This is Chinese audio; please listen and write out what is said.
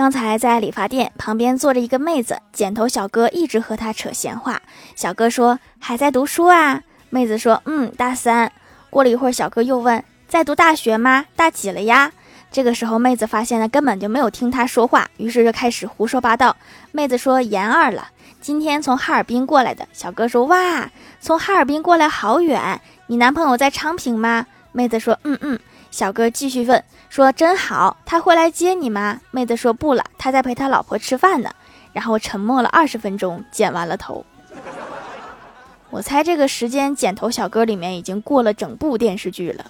刚才在理发店旁边坐着一个妹子，剪头小哥一直和她扯闲话。小哥说：“还在读书啊？”妹子说：“嗯，大三。”过了一会儿，小哥又问：“在读大学吗？大几了呀？”这个时候，妹子发现了根本就没有听他说话，于是就开始胡说八道。妹子说：“研二了，今天从哈尔滨过来的。”小哥说：“哇，从哈尔滨过来好远，你男朋友在昌平吗？”妹子说：“嗯嗯。”小哥继续问说：“真好，他会来接你吗？”妹子说：“不了，他在陪他老婆吃饭呢。”然后沉默了二十分钟，剪完了头。我猜这个时间，剪头小哥里面已经过了整部电视剧了。